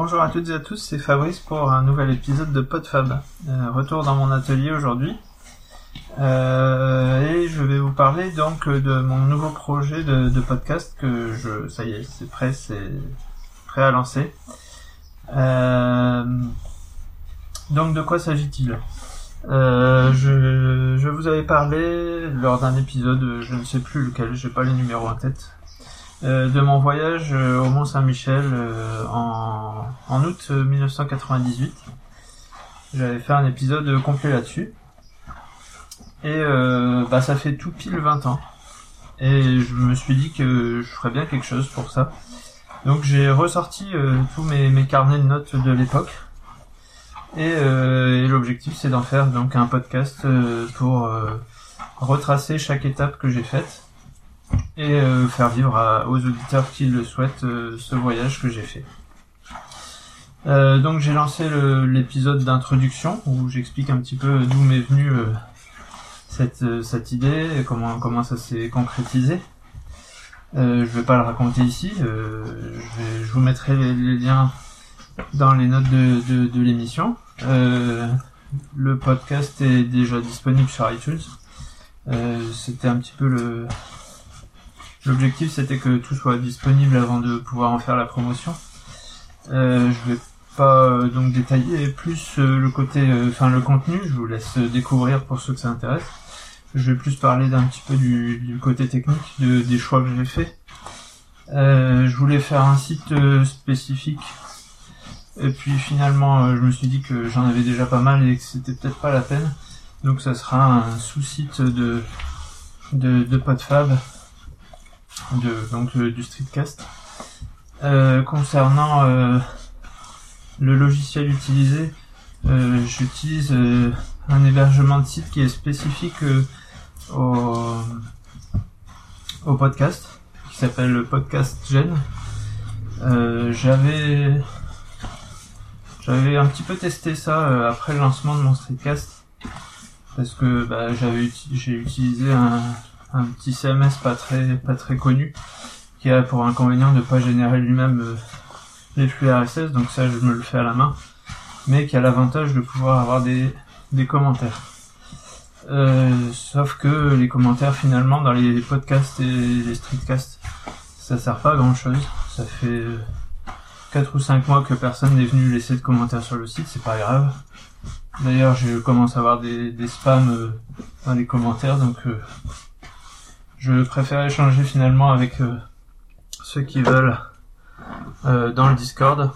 Bonjour à toutes et à tous, c'est Fabrice pour un nouvel épisode de PodFab. Euh, retour dans mon atelier aujourd'hui. Euh, et je vais vous parler donc de mon nouveau projet de, podcast que je, ça y est, c'est prêt, c'est prêt à lancer. Euh, donc de quoi s'agit-il? Je, je vous avais parlé lors d'un épisode, je ne sais plus lequel, j'ai pas les numéros en tête, euh, de mon voyage euh, au Mont Saint-Michel euh, en, août 1998. J'avais fait un épisode complet là-dessus. Et bah ça fait tout pile 20 ans. Et je me suis dit que je ferais bien quelque chose pour ça. Donc j'ai ressorti tous mes, carnets de notes de l'époque. Et, et l'objectif c'est d'en faire donc un podcast pour retracer chaque étape que j'ai faite et euh, faire vivre aux auditeurs qui le souhaitent euh, ce voyage que j'ai fait. Euh, donc j'ai lancé l'épisode d'introduction où j'explique un petit peu d'où m'est venue cette, cette idée et comment, comment ça s'est concrétisé. Je vais pas le raconter ici, je, vous mettrai les, liens dans les notes de, de, de l'émission. le podcast est déjà disponible sur iTunes. C'était un petit peu le, L'objectif c'était que tout soit disponible avant de pouvoir en faire la promotion. Euh, je vais pas euh, donc détailler plus euh, le côté, euh, enfin le contenu. Je vous laisse découvrir pour ceux que ça intéresse. Je vais plus parler d'un petit peu du, du, côté technique de, des choix que j'ai fait. je voulais faire un site spécifique et puis finalement, je me suis dit que j'en avais déjà pas mal et que c'était peut-être pas la peine. Donc ça sera un sous-site de, de, de PodFab de, donc euh, du streetcast. Euh, concernant euh, le logiciel utilisé, j'utilise un hébergement de site qui est spécifique au, au podcast, qui s'appelle Podcast Gen. j'avais j'avais un petit peu testé ça après le lancement de mon streetcast parce que bah, j'avais j'ai utilisé un, un petit CMS pas très pas très connu qui a pour inconvénient de pas générer lui-même euh, les flux RSS donc ça je me le fais à la main mais qui a l'avantage de pouvoir avoir des, des commentaires. Euh, sauf que les commentaires finalement dans les podcasts et les streetcasts ça sert pas à grand chose ça fait 4 ou 5 mois que personne n'est venu laisser de commentaires sur le site c'est pas grave. D'ailleurs je commence à avoir des, des spams euh, dans les commentaires donc je préfère échanger finalement avec euh, ceux qui veulent euh, dans le Discord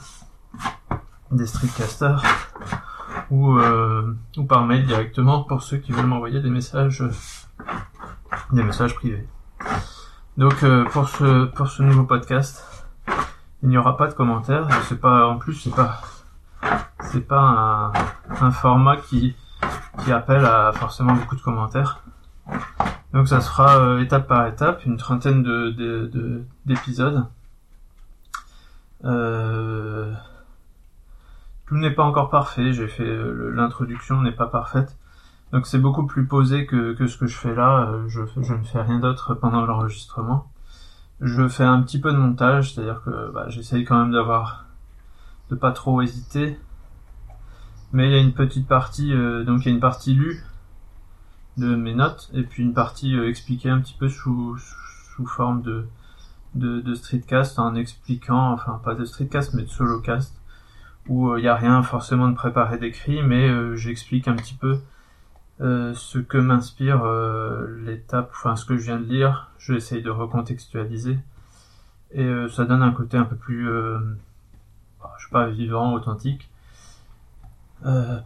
des streetcasters ou, euh, ou par mail directement pour ceux qui veulent m'envoyer des messages des messages privés. Donc pour ce pour ce nouveau podcast, il n'y aura pas de commentaires. C'est pas en plus c'est pas c'est pas un, un format qui qui appelle à forcément beaucoup de commentaires. Donc ça sera euh, étape par étape, une trentaine de, d'épisodes. Euh, tout n'est pas encore parfait, j'ai fait euh, l'introduction n'est pas parfaite. Donc c'est beaucoup plus posé que, que ce que je fais là, je, je ne fais rien d'autre pendant l'enregistrement. Je fais un petit peu de montage, c'est-à-dire que bah, j'essaye quand même d'avoir de pas trop hésiter. Mais il y a une petite partie, donc il y a une partie lue de mes notes et puis une partie euh, expliquée un petit peu sous, sous forme de, de, de streetcast en expliquant, enfin pas de streetcast mais de solocast où il euh, n'y a rien forcément de préparé d'écrit mais euh, j'explique un petit peu ce que m'inspire l'étape, enfin ce que je viens de lire, je essaye de recontextualiser. Et ça donne un côté un peu plus, bah, je sais pas, vivant, authentique,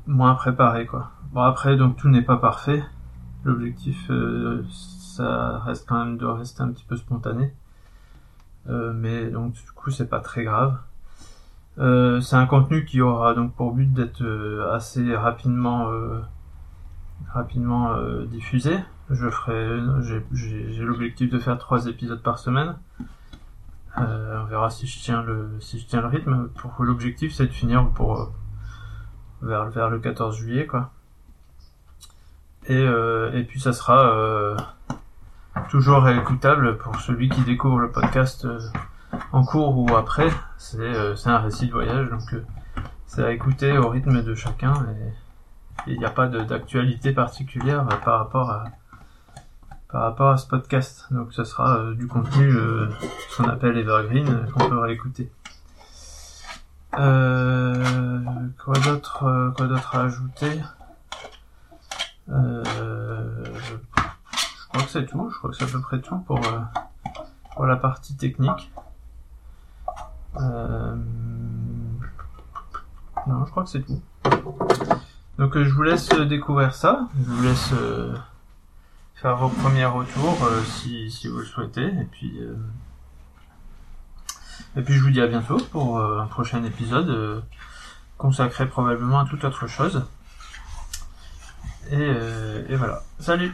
moins préparé quoi. Bon après donc tout n'est pas parfait, L'objectif, euh, ça reste quand même de rester un petit peu spontané. Euh, mais donc du coup c'est pas très grave. Euh, c'est un contenu qui aura donc pour but d'être assez rapidement rapidement diffusé. Je ferai, j'ai l'objectif de faire trois épisodes par semaine. on verra si je tiens le si je tiens le rythme. Pour l'objectif c'est de finir pour vers vers le 14 juillet quoi. Et, euh, et puis ça sera euh, toujours écoutable pour celui qui découvre le podcast euh, en cours ou après, c'est un récit de voyage, donc c'est à écouter au rythme de chacun et il n'y a pas d'actualité particulière par rapport à ce podcast. Donc ce sera du contenu qu'on appelle evergreen qu'on peut réécouter. Quoi d'autre quoi d'autre à ajouter? Je, je crois que c'est tout. Je crois que c'est à peu près tout pour euh, pour la partie technique. Euh, non, je crois que c'est tout. Donc euh, je vous laisse euh, découvrir ça. Je vous laisse euh, faire vos premiers retours euh, si, si vous le souhaitez. Et puis, euh, et puis je vous dis à bientôt pour euh, un prochain épisode euh, consacré probablement à toute autre chose. Et, euh, et voilà. Salut